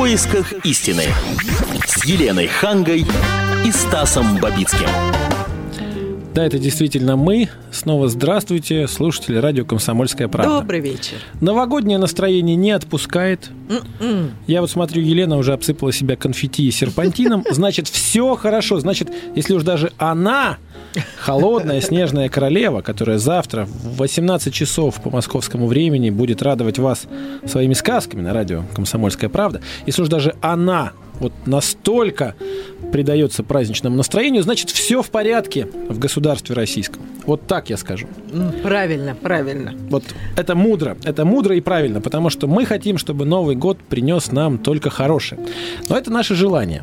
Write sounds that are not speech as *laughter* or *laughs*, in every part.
поисках истины с Еленой Хангой и Стасом Бабицким. Да, это действительно мы. Снова здравствуйте, слушатели радио «Комсомольская правда». Добрый вечер. Новогоднее настроение не отпускает. М-м. Я вот смотрю, Елена уже обсыпала себя конфетти и серпантином. *laughs* Значит, все хорошо. Значит, если уж даже она, холодная снежная королева, которая завтра в 18 часов по московскому времени будет радовать вас своими сказками на радио «Комсомольская правда», если уж даже она вот настолько придается праздничному настроению, значит, все в порядке в государстве российском. Вот так я скажу. Правильно, правильно. Вот это мудро, это мудро и правильно, потому что мы хотим, чтобы Новый год принес нам только хорошее. Но это наше желание.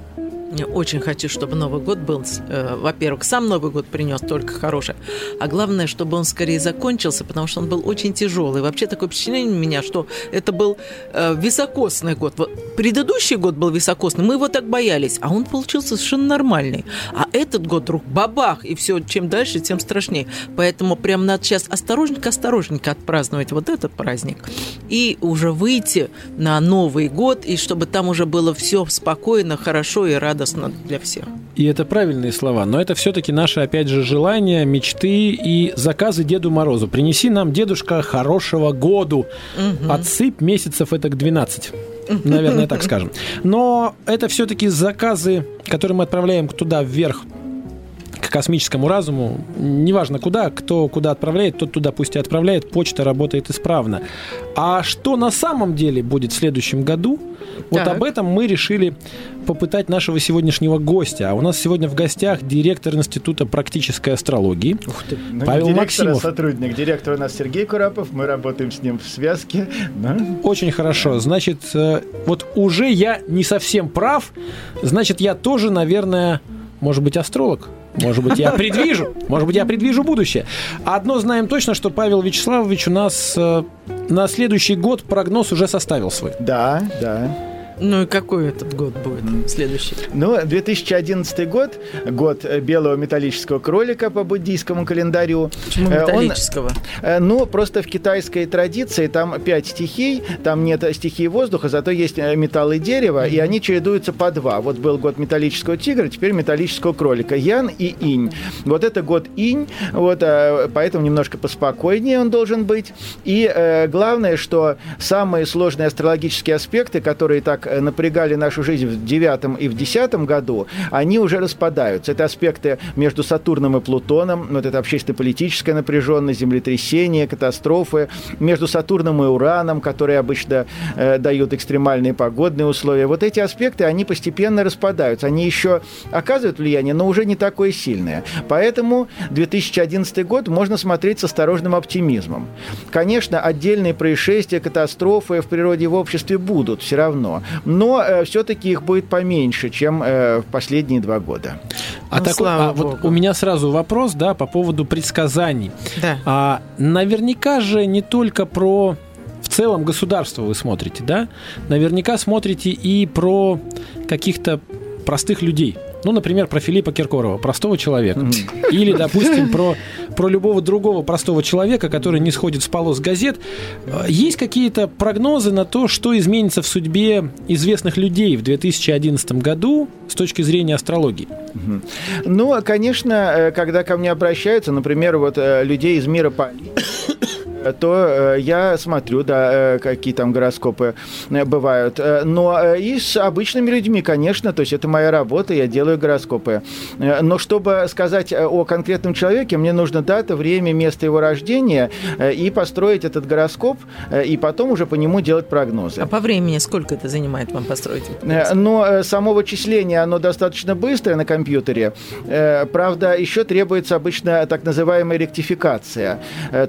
Очень хочу, чтобы Новый год был, э, во-первых, сам Новый год принес только хорошее, а главное, чтобы он скорее закончился, потому что он был очень тяжелый. Вообще такое впечатление у меня, что это был э, високосный год. Вот предыдущий год был високосный, мы его так боялись, а он получился совершенно нормальный. А этот год вдруг бабах, и все, чем дальше, тем страшнее. Поэтому прям надо сейчас осторожненько-осторожненько отпраздновать вот этот праздник и уже выйти на Новый год, и чтобы там уже было все спокойно, хорошо и радостно для всех. И это правильные слова, но это все-таки наши, опять же, желания, мечты и заказы Деду Морозу. Принеси нам, дедушка, хорошего году. Отсыпь месяцев это к 12. Наверное, так скажем. Но это все-таки заказы, которые мы отправляем туда вверх к космическому разуму, неважно куда, кто куда отправляет, тот туда пусть и отправляет, почта работает исправно. А что на самом деле будет в следующем году, вот Так. об этом мы решили попытать нашего сегодняшнего гостя. А у нас сегодня в гостях директор Института практической астрологии Ну, Павел директор, Максимов. а сотрудник. Директор у нас Сергей Курапов. Мы работаем с ним в связке. Да? Очень хорошо. Значит, э, вот уже я не совсем прав. Значит, я тоже, наверное, может быть, астролог. Может быть, я *laughs* предвижу. Может быть, я предвижу будущее. Одно знаем точно, что Павел Вячеславович у нас э, на следующий год прогноз уже составил свой. Да, да. Ну и какой этот год будет следующий? Ну, 2011 год, год э, белого металлического кролика по буддийскому календарю. Почему Э, он- металлического? Э, Ну, просто в китайской традиции там пять стихий, там нет стихии воздуха, зато есть металл и дерево, и они чередуются по два. Вот был год металлического тигра, теперь металлического кролика. Ян и инь. Вот это год инь, вот, поэтому немножко поспокойнее он должен быть. И э, главное, что самые сложные астрологические аспекты, которые так э, напрягали нашу жизнь в девятом и в десятом году, они уже распадаются. Это аспекты между Сатурном и Плутоном, вот это общественно-политическая напряженность, землетрясения, катастрофы, между Сатурном и Ураном, которые обычно э, дают экстремальные погодные условия. Вот эти аспекты, они постепенно распадаются. Они еще оказывают влияние, но уже не такое сильное. Поэтому 2011 год можно смотреть с осторожным оптимизмом. Конечно, отдельные происшествия, катастрофы в природе и в обществе будут все равно, но все-таки их будет поменьше, чем э, в последние два года. А, Ну, такой- слава а вот богу. у меня сразу вопрос, да, по поводу предсказаний. Да. А, наверняка же не только про в целом государство вы смотрите, да? Наверняка смотрите и про каких-то простых людей. Ну, например, про Филиппа Киркорова, простого человека. Или, допустим, про, про любого другого простого человека, который не сходит с полос газет. Э, Есть какие-то прогнозы на то, что изменится в судьбе известных людей в 2011 году с точки зрения астрологии? Ну, а, конечно, э, когда ко мне обращаются, например, вот э, людей из мира политики, то э, я смотрю, да, э, какие там гороскопы э, бывают. Но и с обычными людьми, конечно, то есть это моя работа, я делаю гороскопы. Но чтобы сказать о конкретном человеке, мне нужно дата, время, место его рождения и построить этот гороскоп, и потом уже по нему делать прогнозы. А по времени сколько это занимает вам построить? Но само вычисление, оно достаточно быстрое на компьютере. Правда, еще требуется обычно так называемая ректификация,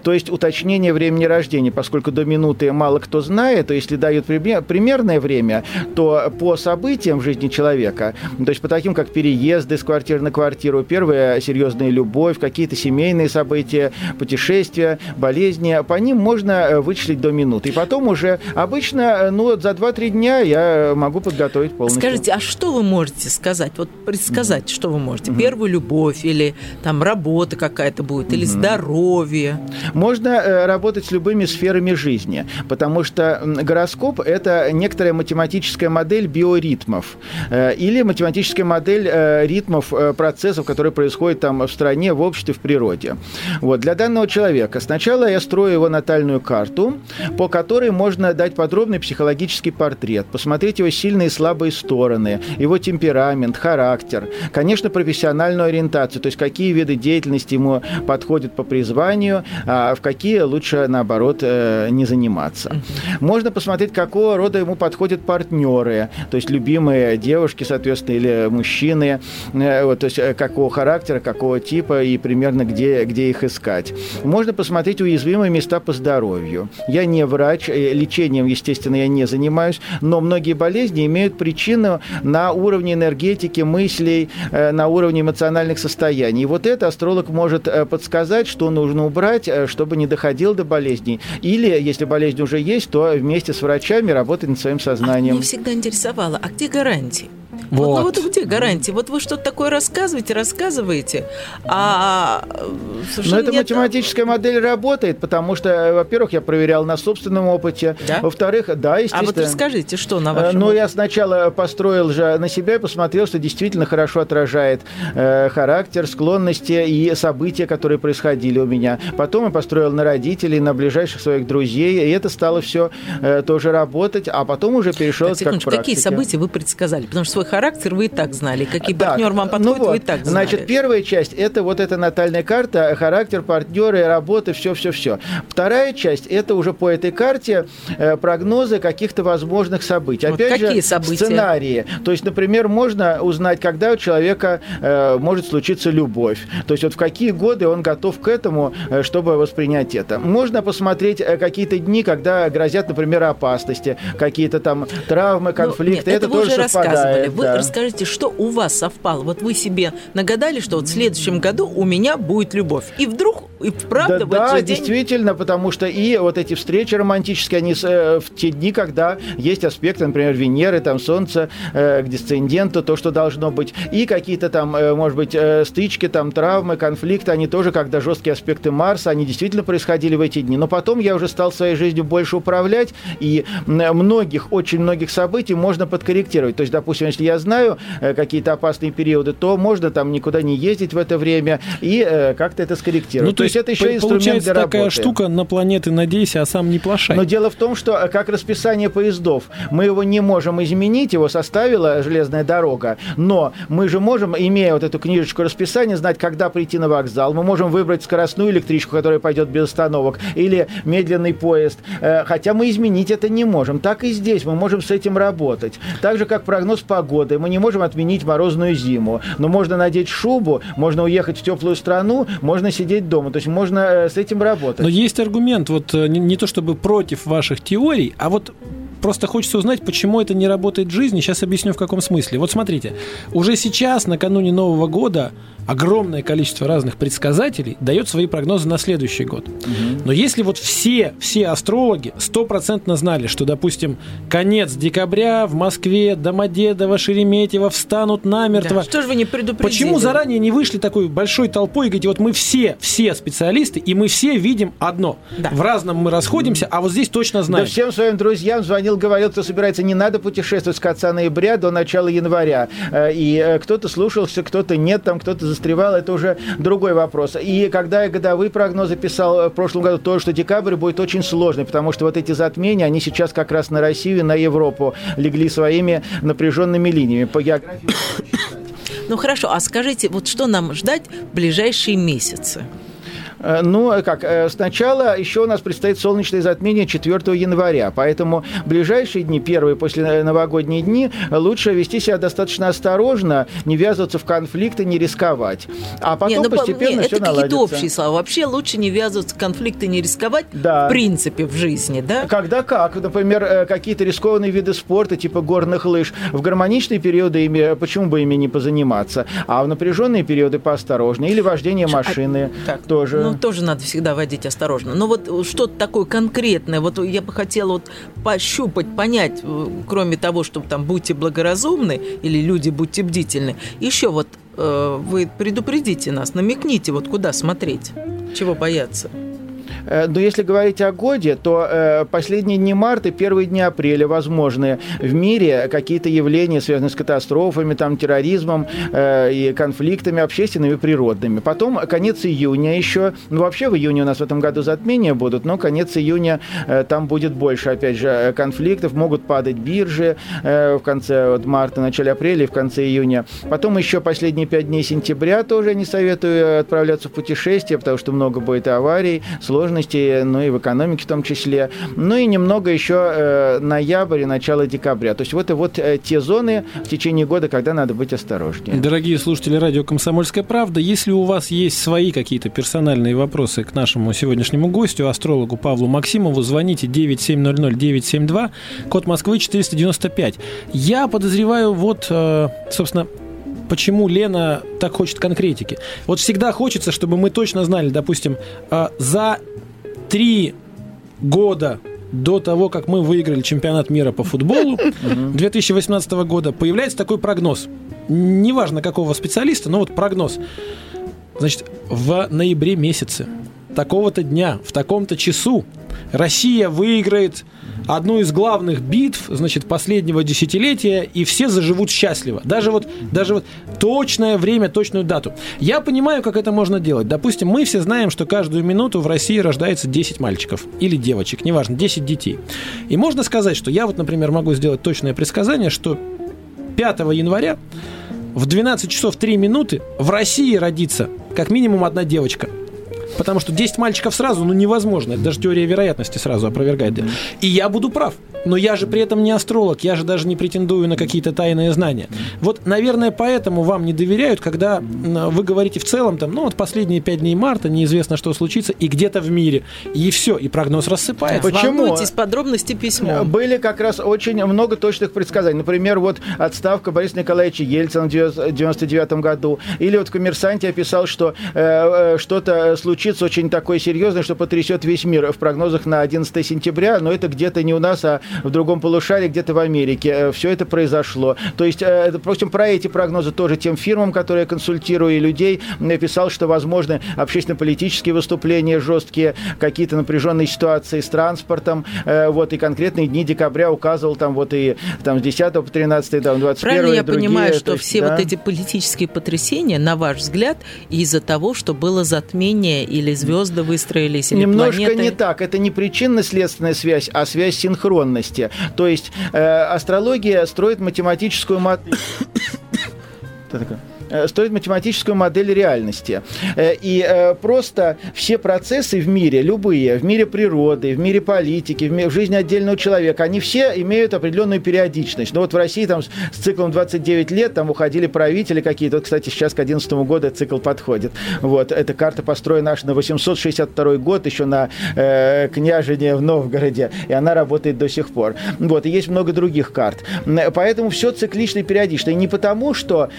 то есть уточнение времени рождения, поскольку до минуты мало кто знает, то если дают пример- примерное время, то по событиям в жизни человека, то есть по таким, как переезды с квартиры на квартиру, первая серьезная любовь, какие-то семейные события, путешествия, болезни, по ним можно э, вычислить до минуты. И потом уже обычно, э, ну, за 2-3 дня я могу подготовить полностью. Скажите, а что вы можете сказать? Вот предсказать, что вы можете? Первую любовь или там работа какая-то будет, или здоровье? Можно э, работать с любыми сферами жизни, потому что гороскоп – это некоторая математическая модель биоритмов э, или математическая модель э, ритмов э, процессов, которые происходят там в стране, в обществе, в природе. Вот. Для данного человека сначала я строю его натальную карту, по которой можно дать подробный психологический портрет, посмотреть его сильные и слабые стороны, его темперамент, характер, конечно, профессиональную ориентацию, то есть какие виды деятельности ему подходят по призванию, а в какие лучше, наоборот, не заниматься. Можно посмотреть, какого рода ему подходят партнеры, то есть любимые девушки, соответственно, или мужчины, э, вот, то есть э, какого характера, какого типа и примерно где, где их искать. Можно посмотреть уязвимые места по здоровью. Я не врач, э, лечением, естественно, я не занимаюсь, но многие болезни имеют причину на уровне энергетики, мыслей, на уровне эмоциональных состояний. И вот это астролог может подсказать, что нужно убрать, чтобы не доходил до болезней. Или, если болезнь уже есть, то вместе с врачами работать над своим сознанием. А меня всегда интересовало, а где гарантии? Вот. Вот, ну вот где гарантии? Вот вы что-то такое рассказываете, рассказываете, а Но эта нет... математическая модель работает, потому что, э, во-первых, я проверял на собственном опыте, да? во-вторых, да, естественно. А вот расскажите, что на вашем Ну, я сначала построил же на себя и посмотрел, что действительно хорошо отражает э, характер, склонности и события, которые происходили у меня. Потом я построил на родителей, на ближайших своих друзей, и это стало все э, тоже работать, а потом уже перешел так, как Какие события вы предсказали? Потому что свой характер вы и так знали, какие да. партнер вам подходит, ну вот. вы и так знали. Значит, первая часть – это вот эта натальная карта, характер, партнеры, работы, все-все-все. Вторая часть – это уже по этой карте э, прогнозы каких-то возможных событий. Вот Опять какие же, события? сценарии. То есть, например, можно узнать, когда у человека э, может случиться любовь. То есть, вот в какие годы он готов к этому, э, чтобы воспринять это. Можно посмотреть какие-то дни, когда грозят, например, опасности, какие-то там травмы, конфликты. Ну, нет, это, это тоже совпадает. Вы да. расскажите, что у вас совпало? Вот вы себе нагадали, что вот в следующем году у меня будет любовь. И вдруг, и правда, да, в да, день... действительно, потому что и вот эти встречи романтические, они э, в те дни, когда есть аспекты, например, Венеры, там Солнце э, к дисценденту, то, что должно быть, и какие-то там, э, может быть, э, стычки, там травмы, конфликты, они тоже, когда жесткие аспекты Марса, они действительно происходили в эти дни. Но потом я уже стал своей жизнью больше управлять, и многих, очень многих событий можно подкорректировать. То есть, допустим, если я знаю э, какие-то опасные периоды, то можно там никуда не ездить в это время и э, как-то это скорректировать. Ну, то, то есть это еще инструмент для такая работы. штука на планеты надейся, а сам не плашай. Но дело в том, что э, как расписание поездов, мы его не можем изменить, его составила железная дорога, но мы же можем, имея вот эту книжечку расписания, знать, когда прийти на вокзал. Мы можем выбрать скоростную электричку, которая пойдет без остановок, или медленный поезд. Хотя мы изменить это не можем. Так и здесь мы можем с этим работать. Так же, как прогноз погоды. Мы не можем отменить морозную зиму, но можно надеть шубу, можно уехать в теплую страну, можно сидеть дома. То есть можно э, с этим работать. Но есть аргумент, вот э, не, не то чтобы против ваших теорий, а вот просто хочется узнать, почему это не работает в жизни. Сейчас объясню, в каком смысле. Вот смотрите, уже сейчас, накануне Нового года, огромное количество разных предсказателей дает свои прогнозы на следующий год. Угу. Но если вот все, все астрологи стопроцентно знали, что, допустим, конец декабря в Москве, Домодедово, Шереметьево встанут намертво. Да. Что же вы не предупредили? Почему заранее не вышли такой большой толпой и говорите, вот мы все, все специалисты, и мы все видим одно. Да. В разном мы расходимся, а вот здесь точно знаем. Да всем своим друзьям звонил, говорил, кто собирается, не надо путешествовать с конца ноября до начала января. Э, и э, кто-то слушался, кто-то нет, там кто-то застревал, это уже другой вопрос. И когда я годовые прогнозы писал в прошлом году, то, что декабрь будет очень сложный, потому что вот эти затмения, они сейчас как раз на Россию, на Европу легли своими напряженными линиями. По географии ну хорошо, а скажите, вот что нам ждать в ближайшие месяцы? Э, ну, э, как, э, сначала еще у нас предстоит солнечное затмение 4 января, поэтому ближайшие дни, первые после новогодние дни, лучше вести себя достаточно осторожно, не ввязываться в конфликты, не рисковать. А потом не, ну, постепенно не, все это наладится. Это какие-то общие слова. Вообще лучше не ввязываться в конфликты, не рисковать да. в принципе в жизни, да? Когда как? Например, какие-то рискованные виды спорта, типа горных лыж, в гармоничные периоды ими, почему бы ими не позаниматься? А в напряженные периоды поосторожнее. Или вождение а, машины а, так, тоже. Ну, ну, тоже надо всегда водить осторожно. Но вот что-то такое конкретное, вот я бы хотела вот пощупать, понять, э, кроме того, что там будьте благоразумны или люди будьте бдительны, еще вот э, вы предупредите нас, намекните, вот куда смотреть, чего бояться. Э, но если говорить о годе, то э, последние дни марта, первые дни апреля возможны в мире какие-то явления, связанные с катастрофами, там, терроризмом э, и конфликтами общественными и природными. Потом конец июня еще, ну вообще в июне у нас в этом году затмения будут, но конец июня там будет больше, опять же, конфликтов, могут падать биржи в конце вот, марта, начале апреля и в конце июня. Потом еще последние пять дней сентября тоже не советую отправляться в путешествие, потому что много будет аварий, сложностей, ну и в экономике в том числе. Ну и немного еще э, ноябрь и начало декабря. То есть вот и вот э, те зоны в течение года, когда надо быть осторожнее. Дорогие слушатели радио «Комсомольская правда», если у вас есть свои какие-то персональные вопросы к нашему сегодняшнему гостю, астрологу Павлу Максимову, звоните 9700-972, код Москвы 495. Я подозреваю, вот, э, собственно, почему Лена так хочет конкретики. Вот всегда хочется, чтобы мы точно знали, допустим, а, за три года до того, как мы выиграли чемпионат мира по футболу 2018 года, появляется такой прогноз. Неважно, какого специалиста, но вот прогноз. Значит, в ноябре месяце такого-то дня, в таком-то часу Россия выиграет одну из главных битв, значит, последнего десятилетия, и все заживут счастливо. Даже вот, даже вот точное время, точную дату. Я понимаю, как это можно делать. Допустим, мы все знаем, что каждую минуту в России рождается 10 мальчиков или девочек, неважно, 10 детей. И можно сказать, что я вот, например, могу сделать точное предсказание, что 5 января в 12 часов 3 минуты в России родится как минимум одна девочка – Потому что 10 мальчиков сразу, ну, невозможно. Это даже теория вероятности сразу опровергает. И я буду прав. Но я же при этом не астролог, я же даже не претендую на какие-то тайные знания. Вот, наверное, поэтому вам не доверяют, когда вы говорите в целом, там, ну, вот последние 5 дней марта, неизвестно, что случится, и где-то в мире. И все, и прогноз рассыпается. Почему? Волнуйтесь, подробности письмо. Были как раз очень много точных предсказаний. Например, вот отставка Бориса Николаевича Ельцина в 99 году. Или вот в «Коммерсанте» описал, что э, э, что-то случится случится очень такое серьезное, что потрясет весь мир в прогнозах на 11 сентября, но это где-то не у нас, а в другом полушарии, где-то в Америке. Э, Все это произошло. То есть, э, впрочем, про эти прогнозы тоже тем фирмам, которые я консультирую, и людей, написал, что возможны общественно-политические выступления жесткие, какие-то напряженные ситуации с транспортом, э, вот, и конкретные дни декабря указывал там вот и там с 10 по 13, там, 21 Правильно я другие, понимаю, что есть, все да? вот эти политические потрясения, на ваш взгляд, из-за того, что было затмение или звезды выстроились, или Немножко планеты? не так. Это не причинно-следственная связь, а связь синхронности. То есть э, астрология строит математическую модель... *coughs* Э, строит математическую модель реальности. Э, и э, просто все процессы в мире, любые, в мире природы, в мире политики, в жизни отдельного человека, они все имеют определенную периодичность. Ну вот в России там с циклом 29 лет там уходили правители какие-то. Вот, кстати, сейчас к 2011 году цикл подходит. Вот, эта карта построена аж на 862 год, еще на э, княжине в Новгороде, и она работает до сих пор. Вот, и есть много других карт. Поэтому все циклично и периодично. И не потому, что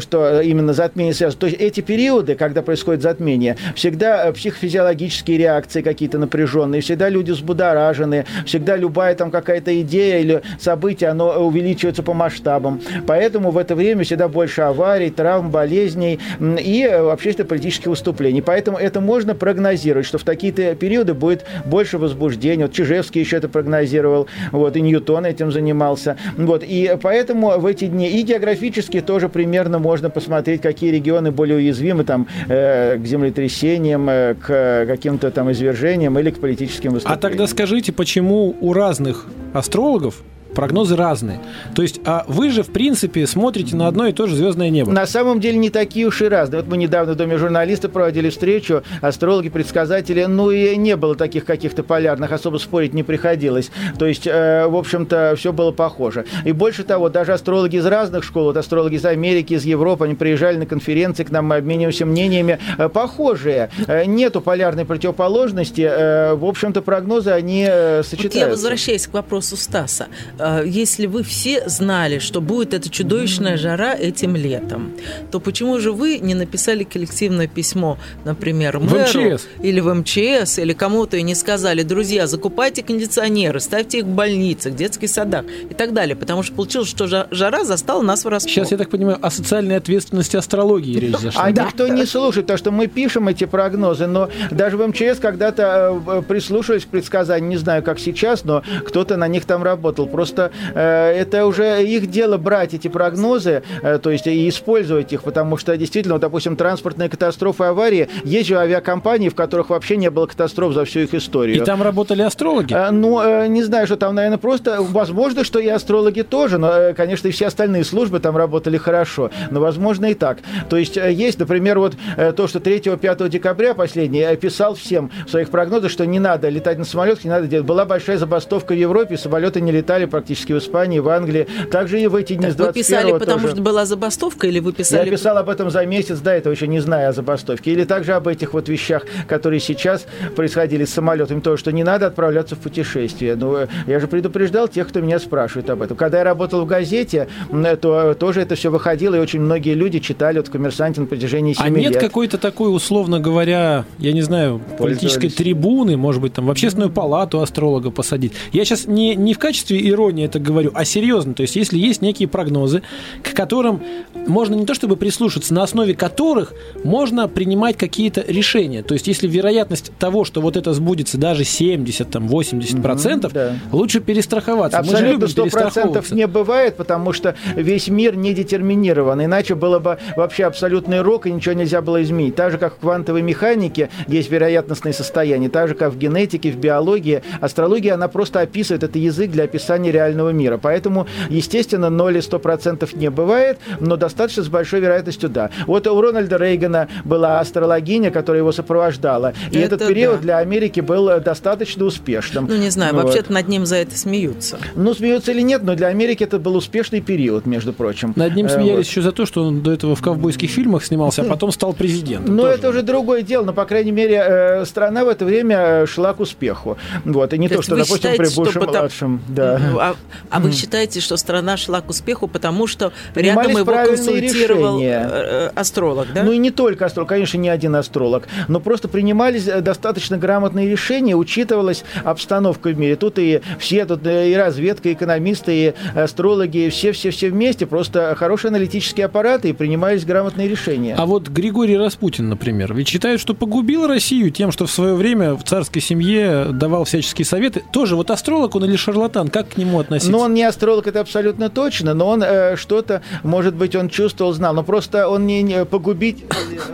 что именно затмение связано. То есть эти периоды, когда происходит затмение, всегда э, психофизиологические реакции какие-то напряженные, всегда люди взбудоражены, всегда любая там какая-то идея или событие, оно увеличивается по масштабам. Поэтому в это время всегда больше аварий, травм, болезней и э, общественно-политических выступлений. Поэтому это можно прогнозировать, что в такие-то периоды будет больше возбуждения. Вот Чижевский еще это прогнозировал, вот, и Ньютон этим занимался. Вот, и поэтому в эти дни и географически тоже примерно примерно можно посмотреть, какие регионы более уязвимы там, э, к землетрясениям, э, к каким-то там извержениям или к политическим выступлениям. А тогда скажите, почему у разных астрологов прогнозы разные. То есть, а вы же, в принципе, смотрите на одно и то же звездное небо. На самом деле не такие уж и разные. Вот мы недавно в Доме журналиста проводили встречу, астрологи, предсказатели, ну и не было таких каких-то полярных, особо спорить не приходилось. То есть, э, в общем-то, все было похоже. И больше того, даже астрологи из разных школ, вот астрологи из Америки, из Европы, они приезжали на конференции к нам, мы обмениваемся мнениями, э, похожие. Э, нету полярной противоположности. Э, в общем-то, прогнозы, они э, сочетаются. Вот я возвращаюсь к вопросу Стаса если вы все знали, что будет эта чудовищная жара этим летом, то почему же вы не написали коллективное письмо, например, мэру В МЧС. или в МЧС, или кому-то и не сказали, друзья, закупайте кондиционеры, ставьте их в больницах, детских садах и так далее, потому что получилось, что жа- жара застала нас врасплох. Сейчас, я так понимаю, о социальной ответственности астрологии речь зашла. А никто не слушает, потому что мы пишем эти прогнозы, но даже в МЧС когда-то э, прислушивались к предсказаниям, не знаю, как сейчас, но кто-то на них там работал. Просто э, это уже их дело брать эти прогнозы, э, то есть и использовать их, потому что действительно, вот, допустим, транспортные катастрофы, аварии, есть же авиакомпании, в которых вообще не было катастроф за всю их историю. И там работали астрологи? Э, Ну, э, не знаю, что там, наверное, просто, возможно, что и астрологи тоже, но, э, конечно, и все остальные службы там работали хорошо, но, возможно, и так. То есть э, есть, например, вот э, то, что 3-5 декабря последний э, писал всем в своих прогнозах, что не надо летать на самолетах, не надо делать. Была большая забастовка в Европе, самолеты не летали практически в Испании, в Англии. Также и в эти дни с Вы писали, 21 потому тоже. что была забастовка, или вы писали... Я писал об этом за месяц до этого, еще не зная о забастовке. Или также об этих вот вещах, которые сейчас происходили с самолетами, то, что не надо отправляться в путешествие. Ну, э, я же предупреждал тех, кто меня спрашивает об этом. Когда я работал в газете, э, то э, тоже это все выходило, и очень многие люди читали вот в «Коммерсанте» на протяжении 7 А нет лет. какой-то такой, условно говоря, я не знаю, политической трибуны, может быть, там в общественную палату астролога посадить. Я сейчас не, не в качестве иронии это говорю, а серьезно. То есть, если есть некие прогнозы, к которым можно не то чтобы прислушаться, на основе которых можно принимать какие-то решения. То есть, если вероятность того, что вот это сбудется даже 70, там, 80 процентов, да. лучше перестраховаться. Абсолютно любим сто процентов перестраховываться. не бывает, потому что весь мир не детерминирован. Иначе было бы вообще абсолютный рок, и ничего нельзя было изменить. Так же, как в квантовой механике есть вероятностные состояния, так же, как в генетике, в биологии. Астрология, она просто описывает, это язык для описания реального мира. Поэтому, естественно, 0 и 100% не бывает, но достаточно с большой вероятностью да. Вот у Рональда Рейгана была астрологиня, которая его сопровождала. И Это этот период да. для Америки был э, достаточно успешным. Ну, не знаю, Вот. вообще-то над ним за это смеются. Ну, смеются или нет, но для Америки это был успешный период, между прочим. Над ним Э, смеялись вот. еще за то, что он до этого в ковбойских фильмах снимался, а потом стал президентом. Но Тоже. это уже другое дело, но, по крайней мере, э, страна в это время шла к успеху. Вот, и не То то, что, допустим, считаете, при что Буше потом-. Да. А, а вы считаете, что страна шла к успеху, потому что Принимались рядом его консультировал решения. э, астролог, да? Ну и не только астролог, конечно, не один астролог, но просто принимались э, достаточно грамотные решения, учитывалась обстановка в мире. Тут и все, тут э, и разведка, и экономисты, и астрологи, все-все-все вместе, просто хорошие аналитические аппараты, и принимались грамотные решения. А вот Григорий Распутин, например, ведь считает, что погубил Россию тем, что в свое время в царской семье давал всяческие советы. Тоже вот астролог он или шарлатан? Как к нему относиться? Но он не астролог, это абсолютно точно, но он э, что-то, может быть, он чувствовал, знал, но просто он не, не погубить,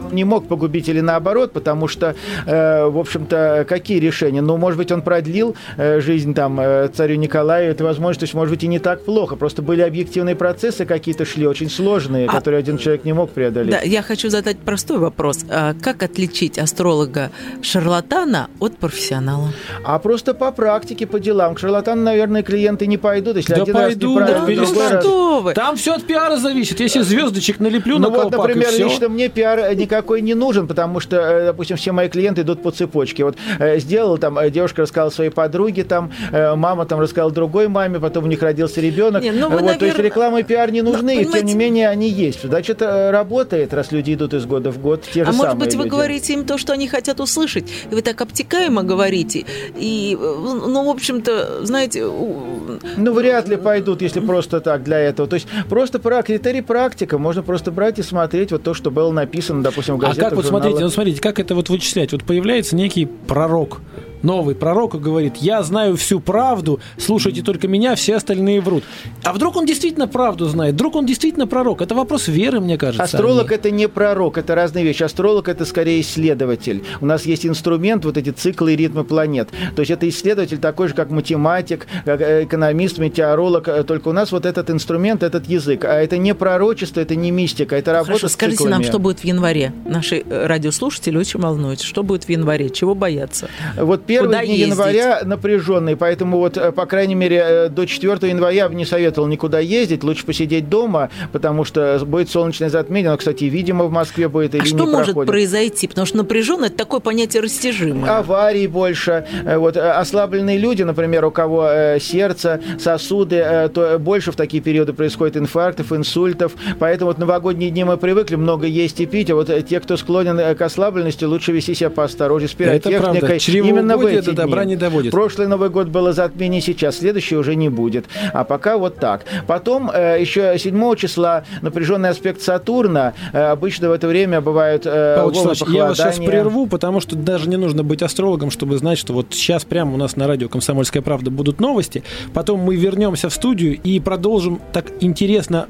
он не мог погубить или наоборот, потому что, э, в общем-то, какие решения? Ну, может быть, он продлил э, жизнь там э, царю Николаю, это возможно, то есть, может быть, и не так плохо, просто были объективные процессы какие-то шли, очень сложные, А- которые один человек не мог преодолеть. Да, я хочу задать простой вопрос. А как отличить астролога-шарлатана от профессионала? А просто по практике, по делам. К шарлатану, наверное, клиенты не пойдут, если Да один раз пойду, неправильно, да, другой раз- что вы? Там все от пиара зависит. Если звездочек налеплю Ну на вот, колпак, например, лично мне пиар никакой не нужен, потому что, э, допустим, все мои клиенты идут по цепочке. Вот э, сделал там, э, девушка рассказала своей подруге, там, э, мама там рассказала другой маме, потом у них родился ребенок. Не, ну вы, вот, То есть наверное- реклама и пиар не нужны, и тем не менее они есть. Значит, э, работает, раз люди идут из года в год, те же А самые может быть, вы люди. говорите им то, что они хотят услышать, и вы так обтекаемо говорите, и, э, ну, в общем-то, знаете, у- Ну, вряд ли пойдут, если просто так для этого. То есть просто про критерий практика. Можно просто брать и смотреть вот то, что было написано, допустим, в А газетах, как вот журналах. смотрите, ну смотрите, как это вот вычислять? Вот появляется некий пророк, новый пророк и говорит, я знаю всю правду, слушайте только меня, все остальные врут. А вдруг он действительно правду знает? Вдруг он действительно пророк? Это вопрос веры, мне кажется. Астролог а не- это не пророк, это разные вещи. Астролог это скорее исследователь. У нас есть инструмент, вот эти циклы и ритмы планет. То есть это исследователь такой же, как математик, как э, экономист, метеоролог. Э, Только у нас вот этот инструмент, этот язык. А это не пророчество, это не мистика, это работа Хорошо, с скажите нам, циклами. что будет в январе. Наши э, радиослушатели очень волнуются. Что будет в январе? Чего бояться? Вот первые Куда дни ездить? января напряженные, поэтому вот, э, по крайней мере, э, до 4 января я бы не советовал никуда ездить, лучше посидеть дома, потому что будет солнечное затмение, оно, кстати, видимо в Москве будет или А не что может проходит. произойти? Потому что напряженно это такое понятие растяжимое. Аварий больше, э, вот ослабленные люди, например, у кого сердце, сосуды, то больше в такие периоды происходит инфарктов, инсультов, поэтому вот новогодние дни мы привыкли много есть и пить, а вот те, кто склонен к ослабленности, лучше вести себя поосторожнее с Это пиротехникой. правда. Чревоугодие Именно в эти до добра дни. не доводит. Прошлый Новый год было затмение, сейчас следующий уже не будет. А пока вот так. Потом э, еще 7 числа напряженный аспект Сатурна. Э, обычно в это время бывают э, Павел Вячеславович, я вас сейчас прерву, потому что даже не нужно быть астрологом, чтобы знать, что вот сейчас прямо у нас на радио «Комсомольская правда» будут новости. Потом мы вернемся в студию и продолжим так интересно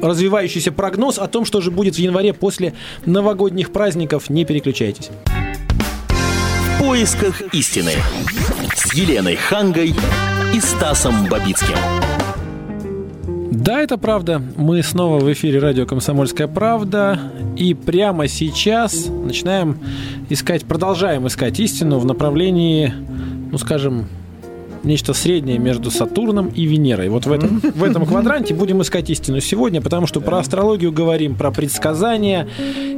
развивающийся прогноз о том, что же будет в январе после новогодних праздников. Не переключайтесь. Поисках истины. С Еленой Хангой и Стасом Бабицким. Да, это правда. Мы снова в эфире радио «Комсомольская правда». И прямо сейчас начинаем искать, продолжаем искать истину в направлении, ну, скажем, нечто среднее между Сатурном и Венерой. Вот в этом, в этом квадранте будем искать истину сегодня, потому что про астрологию говорим, про предсказания.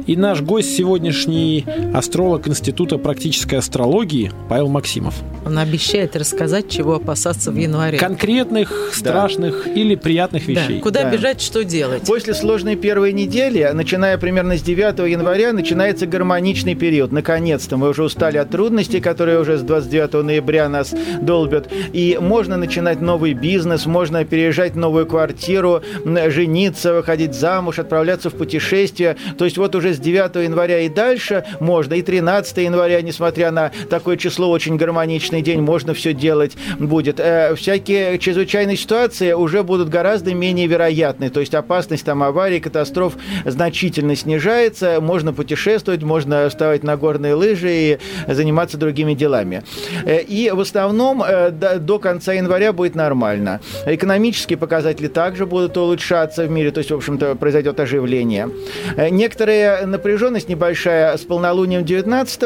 И наш гость сегодняшний астролог Института практической астрологии Павел Максимов. Он обещает рассказать, чего опасаться в январе. Конкретных, страшных или приятных Да. вещей. Куда Да. бежать, что делать? После сложной первой недели, начиная примерно с 9 января, начинается гармоничный период. Наконец-то мы уже устали от трудностей, которые уже с 29 ноября нас долбят. И можно начинать новый бизнес, можно переезжать в новую квартиру, жениться, выходить замуж, отправляться в путешествие. То есть вот уже с 9 января и дальше можно. И 13 января, несмотря на такое число, очень гармоничный день, можно все делать будет. Э, всякие чрезвычайные ситуации уже будут гораздо менее вероятны. То есть опасность там аварий, катастроф значительно снижается. Можно путешествовать, можно вставать на горные лыжи и заниматься другими делами. Э, И в основном э, до, до конца января будет нормально. Экономические показатели также будут улучшаться в мире, то есть, в общем-то, произойдет оживление. Э, Некоторая напряженность небольшая с полнолунием 19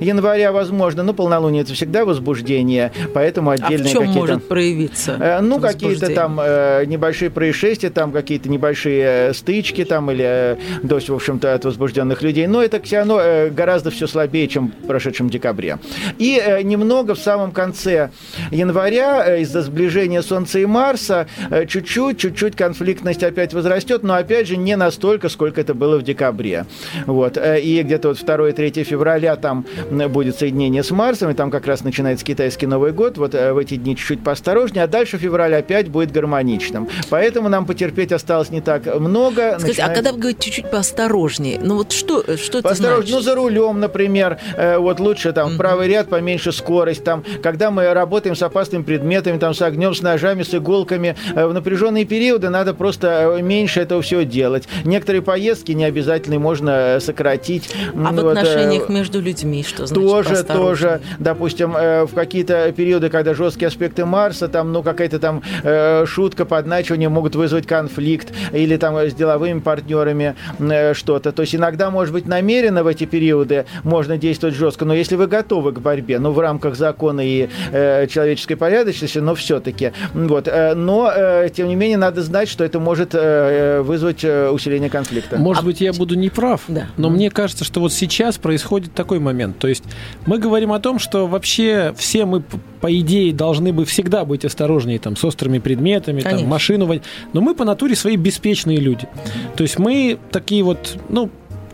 января возможно, но полнолуние это всегда возбуждение, поэтому А в отдельные чем какие-то... может проявиться? Э, Ну, какие-то там э, небольшие происшествия, там какие-то небольшие стычки там или э, дождь, в общем-то, от возбужденных людей. Но это все равно э, гораздо все слабее, чем в прошедшем декабре. И э, немного в самом конце января э, из-за сближения Солнца и Марса э, чуть-чуть, чуть-чуть конфликтность опять возрастет, но опять же не настолько, сколько это было в декабре. Вот. Э, И где-то вот 2-3 февраля там будет соединение с Марсом, и там как раз начинается китайский Новый год. Вот в эти дни чуть-чуть поосторожнее, а дальше февраль опять будет гармоничным. Поэтому нам потерпеть осталось не так много. Скажите, а Начинает- когда вы говорите чуть-чуть поосторожнее, ну вот что, что это Поосторожнее, ну, значит? за рулем, например, вот лучше там правый ряд, поменьше скорость, там, когда мы работаем с опасными предметами, там, с огнем, с ножами, с иголками, э, в напряженные периоды надо просто э, меньше этого всего делать. Некоторые поездки не обязательно можно э, сократить. А в вот, э, отношениях между людьми что значит тоже, тоже, допустим, в какие-то периоды, когда жесткие аспекты Марса, там, ну, какая-то там шутка, подначивание могут вызвать конфликт, или там с деловыми партнерами что-то. То есть иногда, может быть, намеренно в эти периоды можно действовать жестко, но если вы готовы к борьбе, ну, в рамках закона и э, человеческой порядочности, но все-таки. Вот. э, но, э, тем не менее, надо знать, что это может э, вызвать усиление конфликта. Может быть, я буду неправ, Да. но мне кажется, что вот сейчас происходит такой момент. То есть мы говорим о том, что вообще все мы, по идее, должны бы всегда быть осторожнее там, с острыми предметами, там, машину водить. Но мы по натуре свои беспечные люди. То есть мы такие вот, ну,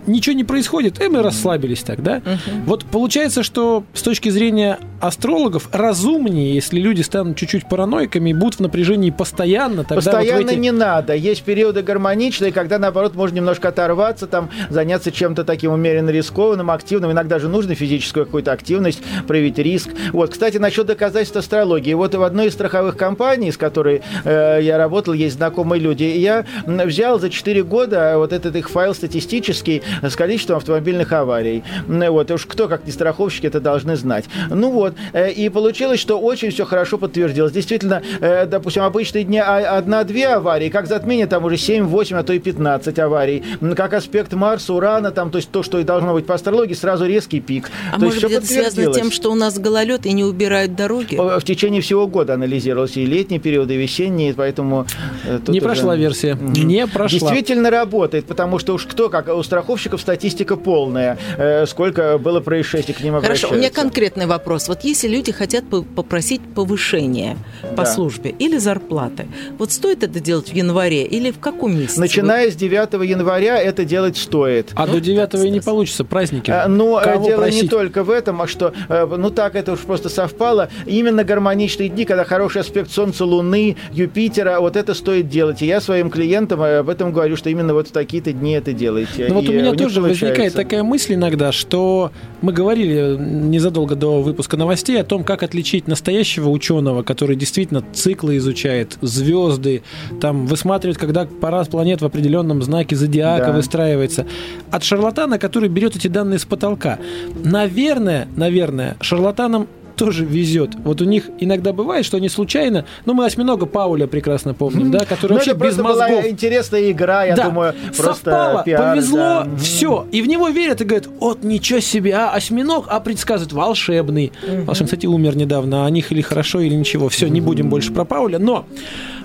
ничего не происходит, и мы расслабились так, да? Вот получается, что с точки зрения астрологов разумнее, если люди станут чуть-чуть параноиками и будут в напряжении постоянно, тогда вот Постоянно эти- не надо. Есть периоды гармоничные, когда, наоборот, можно немножко оторваться, там, заняться чем-то таким умеренно рискованным, активным. Иногда же нужно физическую какую-то активность, проявить риск. Вот, кстати, насчет доказательств астрологии. Вот в одной из страховых компаний, с которой э, я работал, есть знакомые люди, и я взял за 4 года вот этот их файл статистический, с количеством автомобильных аварий. Вот, уж кто, как не страховщики, это должны знать. Ну вот, и получилось, что очень все хорошо подтвердилось. Действительно, допустим, обычные дни а, одна-две аварии, как затмение, там уже 7, 8, а то и 15 аварий. Как аспект Марса, Урана, там, то есть то, что и должно быть по астрологии, сразу резкий пик. А то может быть, это связано с тем, что у нас гололед и не убирают дороги? В течение всего года анализировалось и летние периоды, и весенние, поэтому... Э, не уже... прошла версия. Не прошла. Действительно работает, потому что уж кто, как у страховщиков статистика полная. Э, сколько было происшествий к ним Хорошо, у меня конкретный вопрос. Вот если люди хотят попросить повышения по да. службе или зарплаты, вот стоит это делать в январе или в каком месяце? Начиная с 9 января это делать стоит. А ну, до 9 и не получится, праздники. А, но Кого дело просить? не только в этом, а что, э, ну так это уж просто совпало. Именно гармоничные дни, когда хороший аспект Солнца, Луны, Юпитера, вот это стоит делать. И я своим клиентам э, об этом говорю, что именно вот в такие-то дни это делаете. Ну вот у меня тоже возникает такая мысль иногда, что мы говорили незадолго до выпуска новостей о том, как отличить настоящего ученого, который действительно циклы изучает, звезды, там высматривает, когда пора планет в определенном знаке зодиака да. выстраивается, от шарлатана, который берет эти данные с потолка. Наверное, наверное, шарлатанам тоже везет. Вот у них иногда бывает, что они случайно, ну мы осьминога Пауля прекрасно помним, да, который ну, вообще без мозгов. Была интересная игра, я да. думаю, просто Совпало, пиар, повезло, да. все. И в него верят и говорят, вот ничего себе, а осьминог, а предсказывает волшебный. Mm-hmm. Волшебный, кстати, умер недавно, о них или хорошо, или ничего. Все, не будем больше про Пауля, но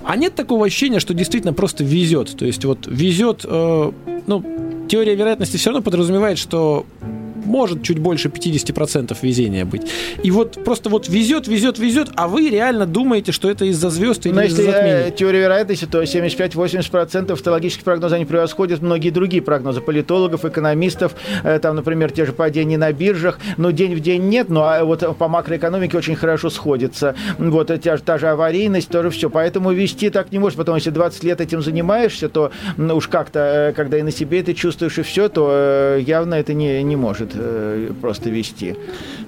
а нет такого ощущения, что действительно просто везет. То есть вот везет, э, ну, теория вероятности все равно подразумевает, что может чуть больше 50% везения быть. И вот просто вот везет, везет, везет, а вы реально думаете, что это из-за звезд или из-за затмения. Э, теория вероятности, то 75-80% автологических прогнозов они превосходят многие другие прогнозы политологов, экономистов, э, там, например, те же падения на биржах, но день в день нет, но а вот по макроэкономике очень хорошо сходится. Вот та, та же аварийность, тоже все. Поэтому вести так не может, потому что если 20 лет этим занимаешься, то ну, уж как-то, э, когда и на себе это чувствуешь и все, то явно это не, не может э, просто вести.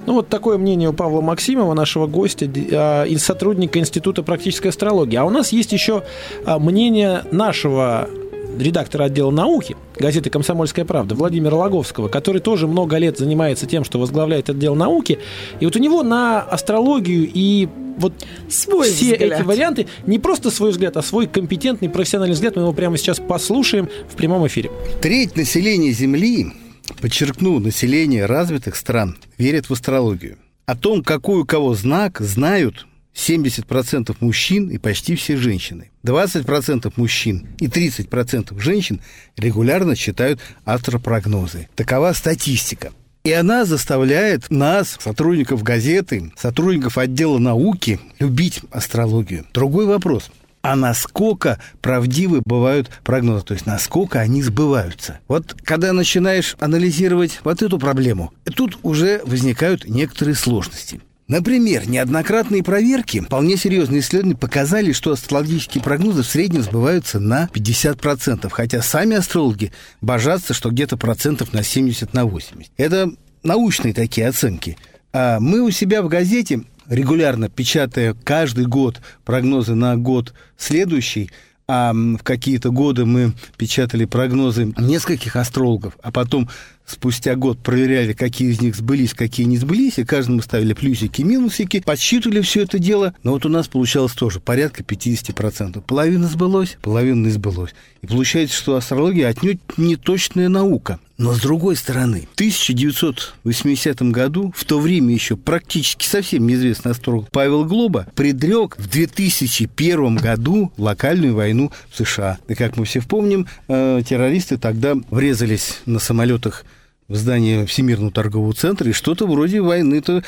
Ну вот такое мнение у Павла Максимова, нашего гостя, э, сотрудника Института практической астрологии. А у нас есть еще э, мнение нашего редактора отдела науки газеты «Комсомольская правда» Владимира Логовского, который тоже много лет занимается тем, что возглавляет отдел науки. И вот у него на астрологию и вот свой все взгляд. эти варианты, не просто свой взгляд, а свой компетентный профессиональный взгляд, мы его прямо сейчас послушаем в прямом эфире. Треть населения Земли Подчеркну, население развитых стран верит в астрологию. О том, какой у кого знак, знают 70% мужчин и почти все женщины. 20% мужчин и 30% женщин регулярно читают астропрогнозы. Такова статистика. И она заставляет нас, сотрудников газеты, сотрудников отдела науки, любить астрологию. Другой вопрос – а насколько правдивы бывают прогнозы, то есть насколько они сбываются. Вот когда начинаешь анализировать вот эту проблему, тут уже возникают некоторые сложности. Например, неоднократные проверки, вполне серьезные исследования показали, что астрологические прогнозы в среднем сбываются на 50%, хотя сами астрологи божатся, что где-то процентов на 70 на 80. Это научные такие оценки. А мы у себя в газете регулярно печатая каждый год прогнозы на год следующий, а в какие-то годы мы печатали прогнозы нескольких астрологов, а потом спустя год проверяли, какие из них сбылись, какие не сбылись, и каждому ставили плюсики и минусики, подсчитывали все это дело, но вот у нас получалось тоже порядка 50%. Половина сбылось, половина не сбылось. И получается, что астрология отнюдь не точная наука. Но с другой стороны, в 1980 году, в то время еще практически совсем неизвестный астролог Павел Глоба предрек в 2001 году локальную войну в США. И как мы все помним, э, террористы тогда врезались на самолетах в здание Всемирного торгового центра, и что-то вроде войны-то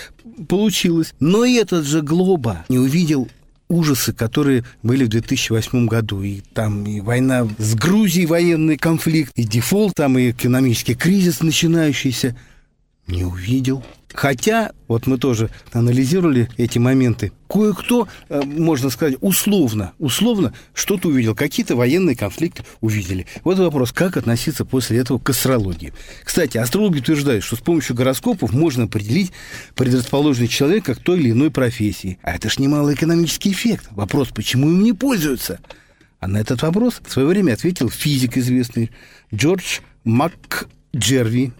получилось. Но этот же Глоба не увидел ужасы, которые были в 2008 году. И там и война с Грузией, военный конфликт, и дефолт, там и экономический кризис начинающийся. Не увидел. Хотя, вот мы тоже анализировали эти моменты, кое-кто, э, можно сказать, условно, условно что-то увидел, какие-то военные конфликты увидели. Вот вопрос, как относиться после этого к астрологии. Кстати, астрологи утверждают, что с помощью гороскопов можно определить предрасположенность человека к той или иной профессии. А это ж немалый экономический эффект. Вопрос, почему им не пользуются? А на этот вопрос в свое время ответил физик известный Джордж Мак Джерви,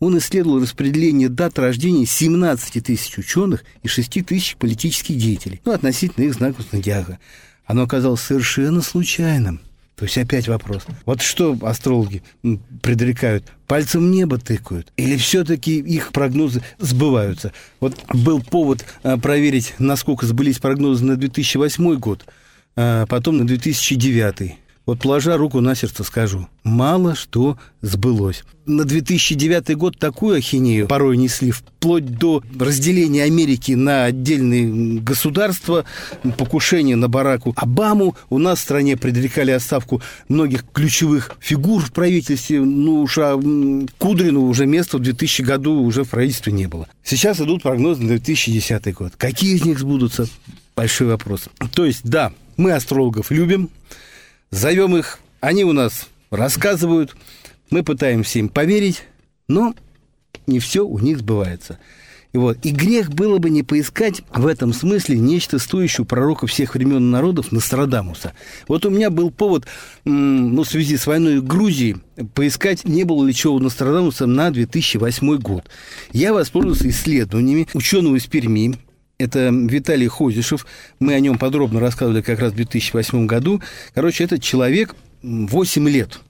он исследовал распределение дат рождения 17 тысяч ученых и 6 тысяч политических деятелей, ну, относительно их знаков зодиака. Оно оказалось совершенно случайным. То есть опять вопрос. Вот что астрологи предрекают? Пальцем небо тыкают? Или все-таки их прогнозы сбываются? Вот был повод а, проверить, насколько сбылись прогнозы на 2008 год, а потом на 2009. Вот положа руку на сердце скажу, мало что сбылось. На 2009 год такую ахинею порой несли, вплоть до разделения Америки на отдельные государства, покушения на Бараку Обаму. У нас в стране предрекали отставку многих ключевых фигур в правительстве. Ну уж а Кудрину уже места в 2000 году уже в правительстве не было. Сейчас идут прогнозы на 2010 год. Какие из них сбудутся? Большой вопрос. То есть, да, мы астрологов любим, зовем их, они у нас рассказывают, мы пытаемся им поверить, но не все у них сбывается. И, вот. и грех было бы не поискать в этом смысле нечто стоящее у пророка всех времен и народов Нострадамуса. Вот у меня был повод, ну, в связи с войной в Грузии, поискать, не было ли чего у Нострадамуса на 2008 год. Я воспользовался исследованиями ученого из Перми, это Виталий Хозишев. Мы о нем подробно рассказывали как раз в 2008 году. Короче, этот человек 8 лет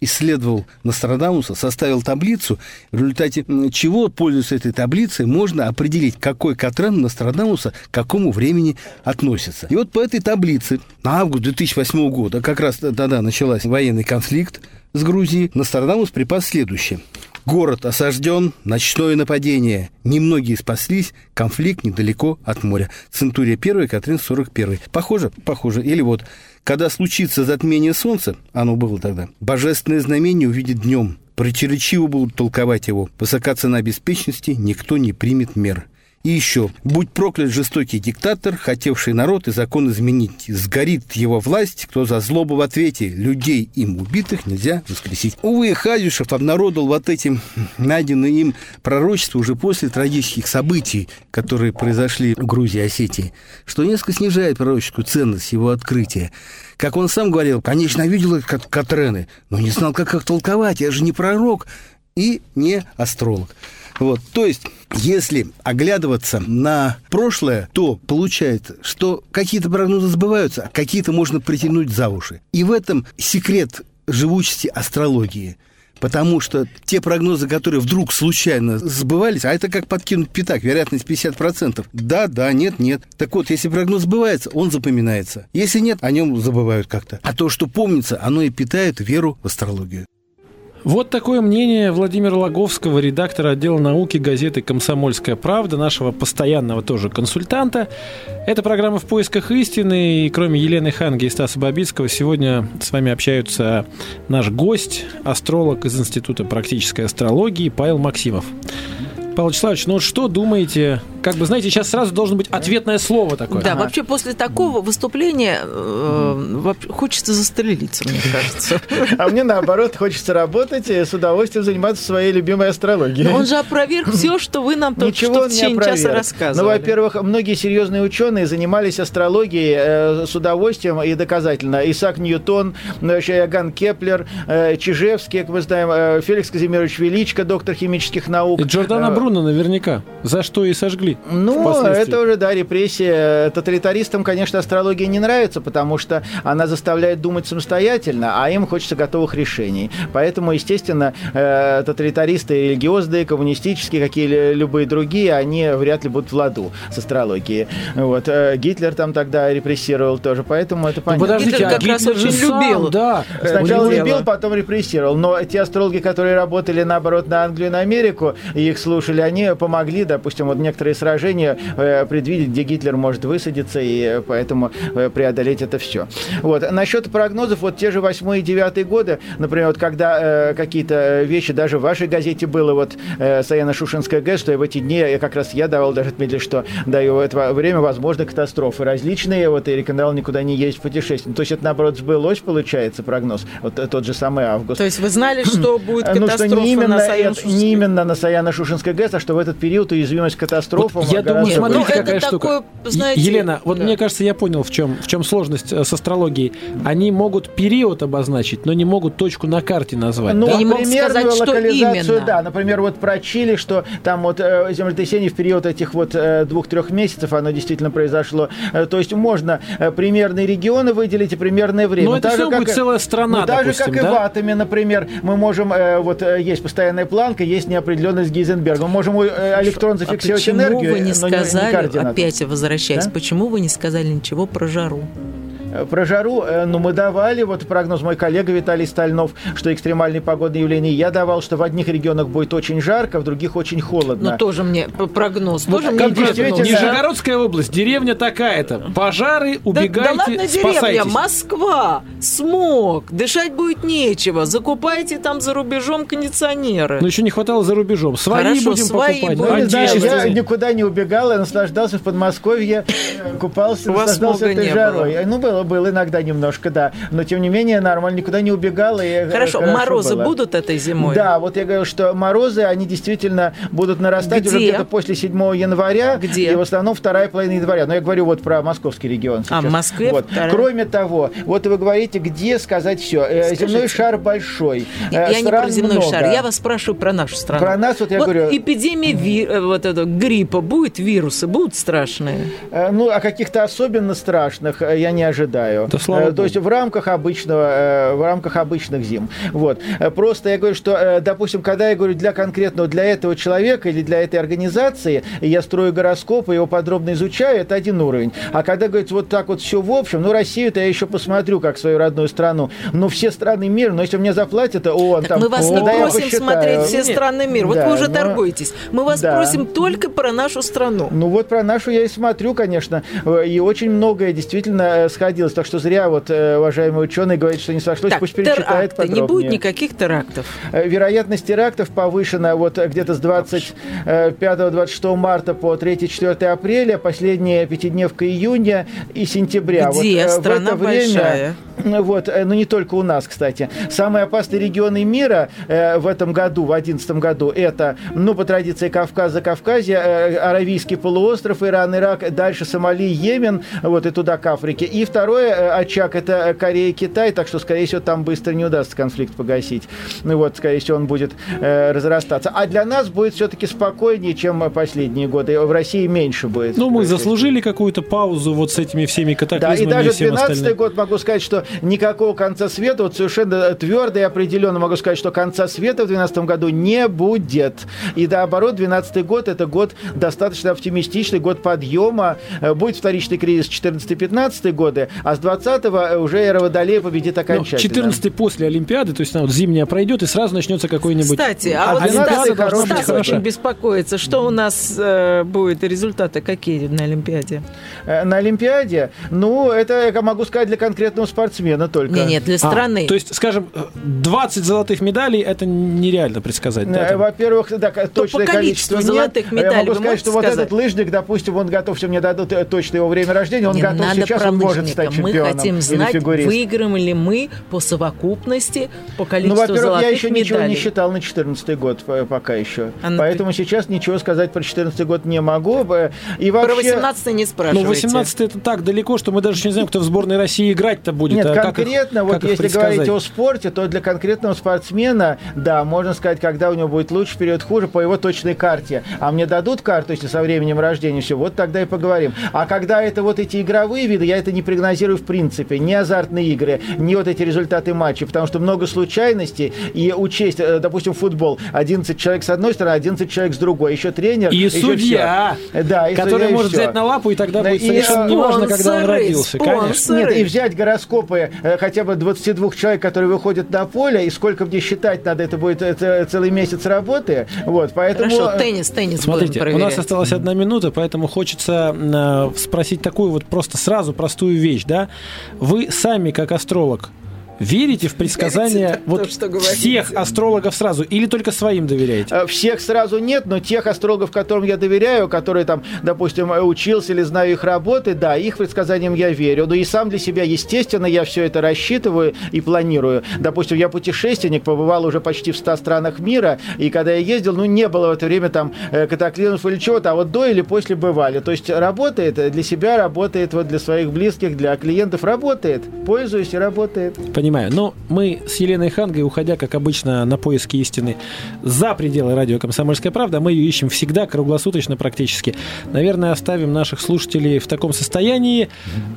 исследовал Нострадамуса, составил таблицу, в результате чего, пользуясь этой таблицей, можно определить, какой Катрен Нострадамуса к какому времени относится. И вот по этой таблице на август 2008 года, как раз тогда началась военный конфликт с Грузией, Нострадамус припас следующее. Город осажден, ночное нападение. Немногие спаслись, конфликт недалеко от моря. Центурия 1, Катрин 41. Похоже? Похоже. Или вот, когда случится затмение солнца, оно было тогда, божественное знамение увидит днем. Противоречиво будут толковать его. Высока цена беспечности, никто не примет мер. И еще, будь проклят жестокий диктатор, хотевший народ и закон изменить. Сгорит его власть, кто за злобу в ответе. Людей им убитых нельзя воскресить. Увы, Хазюшев обнародовал вот этим найденное им пророчество уже после трагических событий, которые произошли в Грузии и Осетии, что несколько снижает пророческую ценность его открытия. Как он сам говорил, конечно, видел их как Катрены, но не знал, как их толковать. Я же не пророк и не астролог. Вот, то есть, если оглядываться на прошлое, то получается, что какие-то прогнозы сбываются, а какие-то можно притянуть за уши. И в этом секрет живучести астрологии. Потому что те прогнозы, которые вдруг случайно сбывались, а это как подкинуть пятак, вероятность 50%. Да, да, нет, нет. Так вот, если прогноз сбывается, он запоминается. Если нет, о нем забывают как-то. А то, что помнится, оно и питает веру в астрологию. Вот такое мнение Владимира Логовского, редактора отдела науки газеты «Комсомольская правда», нашего постоянного тоже консультанта. Это программа «В поисках истины», и кроме Елены Ханги и Стаса Бабицкого, сегодня с вами общаются наш гость, астролог из Института практической астрологии Павел Максимов. Павел Вячеславович, ну что думаете? Как бы, знаете, сейчас сразу должно быть ответное слово такое. Да, ага. вообще после такого выступления э, хочется застрелиться, мне кажется. А мне наоборот хочется работать и с удовольствием заниматься своей любимой астрологией. Но он же опроверг все, что вы нам только что в течение часа рассказывали. Ну, во-первых, многие серьезные ученые занимались астрологией э, с удовольствием и доказательно. Исаак Ньютон, ну, Иоганн Кеплер, э, Чижевский, как мы знаем, э, Феликс Казимирович Величко, доктор химических наук. И Джордано Бруно Бруно наверняка. За что и сожгли. Ну, это уже, да, репрессия. Тоталитаристам, конечно, астрология не нравится, потому что она заставляет думать самостоятельно, а им хочется готовых решений. Поэтому, естественно, э, тоталитаристы религиозные, коммунистические, какие любые другие, они вряд ли будут в ладу с астрологией. Вот. Э, Гитлер там тогда репрессировал тоже, поэтому это ну, понятно. Ну, подождите, Гитлер как а раз очень сам, любил. Да. Сначала любил, потом репрессировал. Но те астрологи, которые работали, наоборот, на Англию и на Америку, и их слушали они помогли, допустим, вот некоторые сражения э, предвидеть, где Гитлер может высадиться, и поэтому э, преодолеть это все. Вот. Насчет прогнозов, вот те же 8 и 9 годы, например, вот когда э, какие-то вещи, даже в вашей газете было, вот э, Саяно-Шушинская ГЭС, что в эти дни, я как раз я давал даже отметили, что даю в это время возможны катастрофы различные, вот и рекомендовал никуда не ездить в путешествие. То есть это, наоборот, сбылось, получается, прогноз, вот тот же самый август. То есть вы знали, что будет катастрофа ну, что не именно, на Саяно-Шушинской Не именно на Саяно-Шушинской ГЭС, а что в этот период уязвимость катастрофы катастрофам. Я думаю, смотрите, ну, выше. это какая такое, штука. знаете, Елена, вот да. мне кажется, я понял, в чем, в чем сложность э, с астрологией. Они могут период обозначить, но не могут точку на карте назвать. Ну, да? Не сказать, что локализацию, именно. да. Например, вот про Чили, что там вот э, землетрясение в период этих вот э, двух-трех месяцев, оно действительно произошло. Э, то есть можно э, примерные регионы выделить и примерное время. Но это Так же, всё как будет и- целая страна, ну, так же, допустим, как и да? в атоме, например, мы можем, э, вот э, есть постоянная планка, есть неопределенность Гейзенберга. Мы можем э, электрон А зафиксировать почему вы не сказали, опять возвращаясь, Да? почему вы не сказали ничего про жару? Э, Про жару, э, ну, мы давали, вот прогноз мой коллега Виталий Стальнов, что экстремальные погодные явления, я давал, что в одних регионах будет очень жарко, в других очень холодно. Ну, тоже мне прогноз, Вот тоже мне действительно- Нижегородская область, деревня такая-то. Пожары, Да, да убегайте, ладно, деревня, спасайтесь. Москва, смог, дышать будет нечего, закупайте там за рубежом кондиционеры. Но еще не хватало за рубежом. Свои Хорошо, будем свои покупать. будем да, Ну, не знаю, я никуда не убегал, я наслаждался в Подмосковье, купался, наслаждался этой жарой. Ну, было, было иногда немножко, да. Но, тем не менее, нормально, никуда не убегал. И э, Хорошо, морозы было. будут этой зимой? Да, вот я говорил, что морозы, они действительно будут нарастать уже Где? где-то после 7 января. Где? И в основном вторая половина января. Но я говорю вот про московский регион А, сейчас. в Москве Вот. вторая. Кроме того, вот вы говорите, где сказать все. Скажите. Земной шар большой. Я э, не стран про земной много. шар, я вас спрашиваю про нашу страну. Про нас, вот я говорю- Эпидемия ви- э, вот это, гриппа будет, вирусы будут страшные? Э, Ну, а каких-то особенно страшных э, я не ожидаю. Да слава Э. То есть в рамках обычного, э, в рамках обычных зим. Вот. Э, Просто я говорю, что, э, допустим, когда я говорю для конкретного, для этого человека или для этой организации, я строю гороскоп, и его подробно изучаю, это один уровень. А когда говорится вот так вот все в общем, ну, Россию-то я еще посмотрю, как свою родную страну. Ну, все страны мира, но если мне заплатят, то он Так там... мы вас не да просим смотреть все Нет. страны мира. Вот Да, вы уже но- торгуетесь. Мы вас да. просим только про нашу страну. Ну вот про нашу я и смотрю, конечно, и очень многое действительно э, сходилось. Так что зря вот э, уважаемый ученый говорит, что не сошлось, Так, пусть перечитает подробнее. Не будет никаких терактов. Э, Вероятность терактов повышена вот э, где-то с 25-26 марта по 3-4 апреля, последняя пятидневка июня и сентября. Где? Вот, Страна в это время, большая. Вот, э, но не только у нас, кстати. Самые опасные регионы мира э, в этом году, в 2011 году, это, ну, по традиции Кавказ, Закавказье, э, Аравийский полуостров, Иран, Ирак, дальше Сомали, Йемен, вот, и туда к Африке. И второе очаг – это Корея, Китай, так что, скорее всего, там быстро не удастся конфликт погасить. Ну, вот, скорее всего, он будет э, разрастаться. А для нас будет все-таки спокойнее, чем последние годы. В России меньше будет. Ну, мы заслужили какую-то паузу вот с этими всеми Да, и катаклизмами даже и всем 12 остальным. год могу сказать, что никакого конца света, вот совершенно твердо и определенно могу сказать, что конца света в 2012 году не будет. И наоборот, 2012 год – это год достаточно оптимистичный, год подъема. Э, Будет вторичный кризис 14-15 годы, а с 20 уже эра Водолея победит Ну, окончательно. 14 после Олимпиады, то есть она вот зимняя пройдет, и сразу начнется какой-нибудь... Кстати, а А вот 12 Стас, Стас очень беспокоится. Что у нас э, будет, результаты какие на Олимпиаде? Э, На Олимпиаде, ну, это я могу сказать для конкретного спортсмена только. Не, нет, для А, страны. то есть, скажем, 20 золотых медалей это нереально предсказать. да, Э, там? Во-первых, да, точное по количеству количество нет. золотых Я медалей могу вы сказать, что вот сказать? этот лыжник, допустим, он готов, если мне дадут э, точно его время рождения, он Не готов надо сейчас, про он может стать Мы чемпионом хотим или знать, фигурист. выиграем ли мы по совокупности, по Ну, количеству во-первых, золотых я еще ничего медалей. не считал на 14 год э, пока еще. А Поэтому сейчас ничего сказать про 14 год не могу. Э, И Про вообще... 18 не спрашивайте. Ну, 18 это так далеко, что мы даже не знаем, кто в сборной России играть-то будет. Нет, как их- конкретно, вот как если говорить о спорте, то для конкретного спортсмена, да, можно сказать, когда у него будет лучше, период хуже, по его точной карте. А мне дадут карту, если со временем рождения все, вот тогда и поговорим. А когда это вот эти игровые виды, я это не прогнозирую в принципе. Не азартные игры, не вот эти результаты матчей, потому что много случайностей. И учесть, э, допустим, футбол, 11 человек с одной стороны, 11 человек с другой, еще тренер, И еще судья. Да, и который судья, и может всё. взять на лапу, и тогда Да, будет и совершенно неважно, когда он родился. спонсоры. Конечно. Нет, и взять гороскопы э, хотя бы 22 человек, которые выходят на поле, и сколько мне считать надо, это будет э, целый месяц работы. Вот, поэтому... Хорошо, теннис, теннис Смотрите, будем у нас осталась одна минута, поэтому хочется э, спросить такую вот просто сразу простую вещь, да? Вы сами, как астролог, верите в предсказания Верите, вот то, что говорите. всех астрологов сразу или только своим доверяете? Э, Всех сразу нет, но тех астрологов, которым я доверяю, которые там, допустим, э, учился или знаю их работы, да, их предсказаниям я верю. Но и сам для себя, естественно, я все это рассчитываю и планирую. Допустим, я путешественник, побывал уже почти в 100 странах мира, и когда я ездил, ну, не было в это время там э, катаклизмов или чего-то, а вот до или после бывали. То есть работает для себя, работает вот для своих близких, для клиентов, работает. Пользуюсь и работает. Понимаю. Но мы с Еленой Хангой, уходя, как обычно, на поиски истины за пределы радио «Комсомольская правда», мы ее ищем всегда, круглосуточно практически. Наверное, оставим наших слушателей в таком состоянии.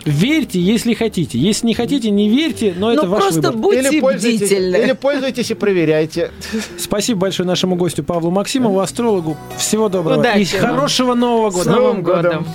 Верьте, если хотите. Если не хотите, не верьте, но это ну, ваш просто выбор. будьте пользуйтесь, бдительны. или пользуйтесь и проверяйте. Спасибо большое нашему гостю Павлу Максимову, астрологу. Всего доброго. Удачи И хорошего Нового С года. Новым Новым годом.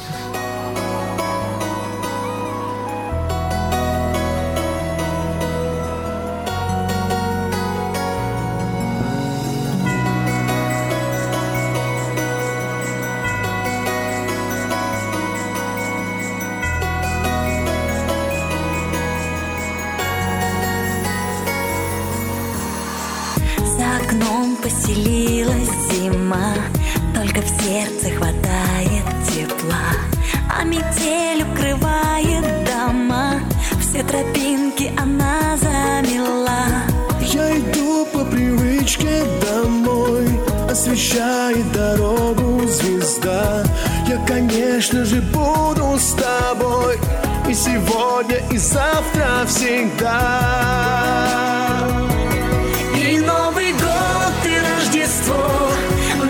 Сегодня, и завтра всегда. И Новый год, и Рождество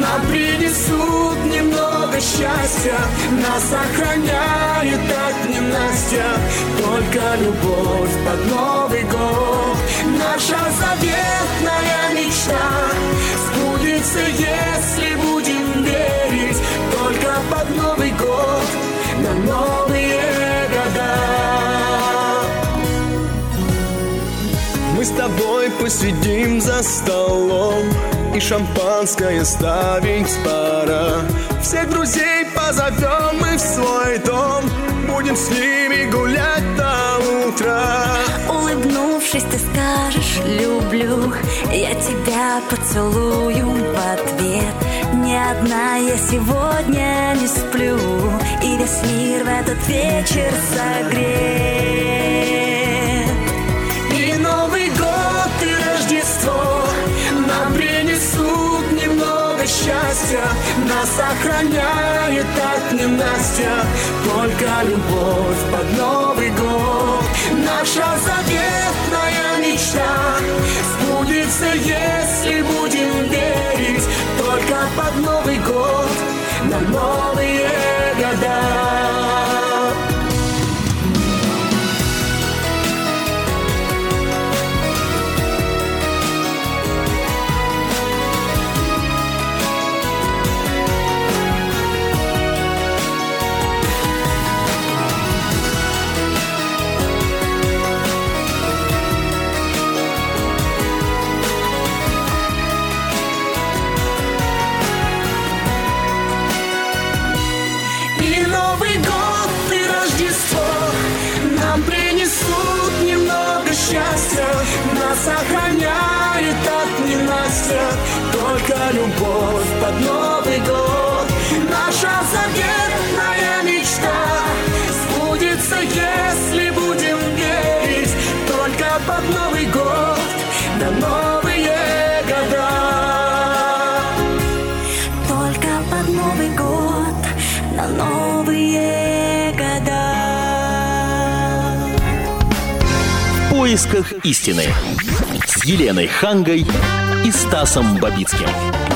Нам принесут немного счастья. Нас охраняет так ненастья Только любовь под Новый год. Наша заветная мечта Сбудется, если будем Мы с тобой посидим за столом И шампанское ставить пора Всех друзей позовем мы в свой дом Будем с ними гулять до утра Улыбнувшись, ты скажешь «люблю», я тебя поцелую в ответ. Ни одна я сегодня не сплю, и весь мир в этот вечер согрет. Немного счастья. Нас охраняет так ненастья. Только любовь под Новый год. Наша заветная мечта. Сбудется, если будем верить. Только под Новый год. На новые Только любовь под Новый год. Наша заветная мечта Сбудется, если будем верить Только под Новый год. На новые года. Только под Новый год на новые года. В поисках истины с Еленой Хангой и Стасом Бабицким.